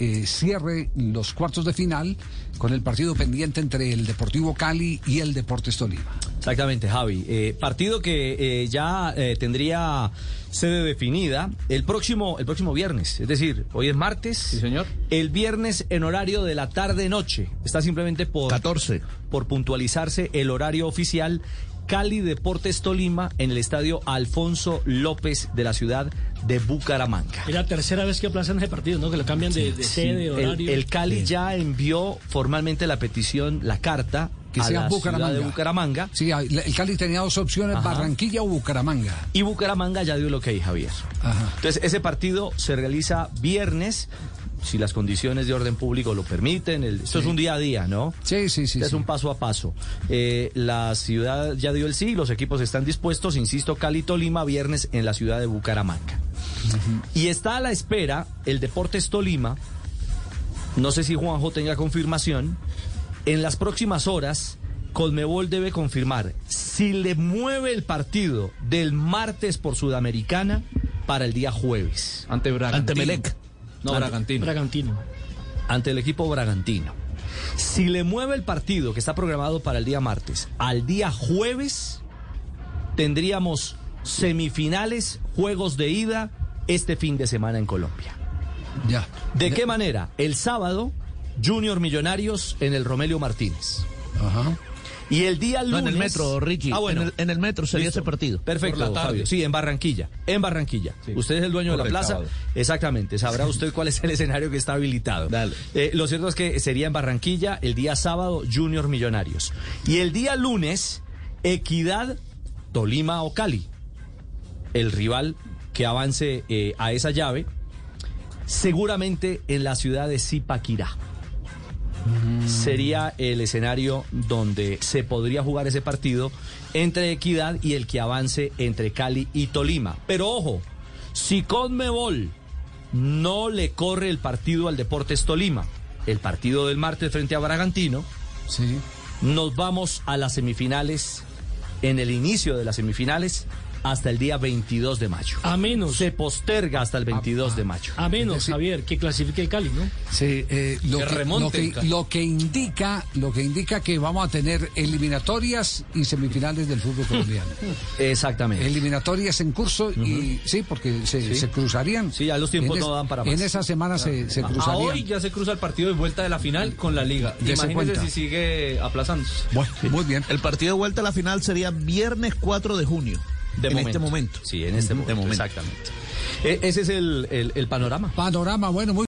eh, cierre los cuartos de final con el partido pendiente entre el Deportivo Cali y el Deportes Tolima. Exactamente, Javi. Eh, partido que eh, ya eh, tendría sede definida el próximo, el próximo viernes. Es decir, hoy es martes. Sí, señor. El viernes en horario de la tarde-noche. Está simplemente por, 14. por puntualizarse el horario oficial. Cali Deportes Tolima en el estadio Alfonso López de la ciudad de Bucaramanga. Es la tercera vez que aplazan ese partido, ¿no? Que lo cambian de, de sede, El- horario. El, Cali ya envió formalmente la petición, la carta Que a sea la Bucaramanga. ciudad de Bucaramanga. Sí, el Cali tenía dos opciones, Ajá. Barranquilla o Bucaramanga. Y Bucaramanga ya dio el ok, Javier. Ajá. Entonces, ese partido se realiza viernes, si las condiciones de orden público lo permiten. el- esto es un día a día, ¿no? Sí, sí, sí. Este es sí. un paso a paso. Eh, la ciudad ya dio el sí, los equipos están dispuestos, insisto, Cali Tolima, viernes en la ciudad de Bucaramanga. Y está a la espera el Deportes Tolima, no sé si Juanjo tenga confirmación, en las próximas horas Colmebol debe confirmar si le mueve el partido del martes por Sudamericana para el día jueves, Ante Bragantino. Ante Melec. No, Ante- Bragantino. Bragantino. ante el equipo bragantino. Si le mueve el partido que está programado para el día martes al día jueves, tendríamos semifinales, juegos de ida este fin de semana en Colombia. Ya. ¿De qué manera? El sábado, Junior Millonarios en el Romelio Martínez. Ajá. Y el día No, lunes... en el metro, Richie. Ah, bueno. En el, en el metro sería Listo. ese partido. Perfecto. Fabio. Sí, en Barranquilla. En Barranquilla. Sí. Usted es el dueño de la plaza. Exactamente. Sabrá usted cuál es el escenario que está habilitado. Dale. Eh, lo cierto es que sería en Barranquilla el día sábado Junior Millonarios. Y el día lunes, Equidad, Tolima o Cali. El rival que avance eh, a esa llave, seguramente en la ciudad de Zipaquirá sería el escenario donde se podría jugar ese partido entre Equidad y el que avance entre Cali y Tolima. Pero ojo, si Conmebol no le corre el partido al Deportes Tolima, el partido del martes frente a Bragantino, Sí. nos vamos a las semifinales, en el inicio de las semifinales, hasta el día 22 de mayo. A menos. Se posterga hasta el 22 de mayo. A menos. Javier, que clasifique el Cali, ¿no? Sí, eh, lo, Que que, remonte lo, que, lo indica, lo que indica que vamos a tener eliminatorias y semifinales del fútbol colombiano. Exactamente. eliminatorias en curso y sí, porque se, se cruzarían. Sí, ya los tiempos En no dan para En más. esa semana se, se A cruzarían. hoy ya se cruza el partido de vuelta de la final con la liga. Cuenta. si sigue aplazándose. Bueno, muy bien. El partido de vuelta a la final sería viernes 4 de junio. De en momento. este momento. Sí, en este momento. exactamente. E- ese es el, el- el panorama. Panorama, bueno, muy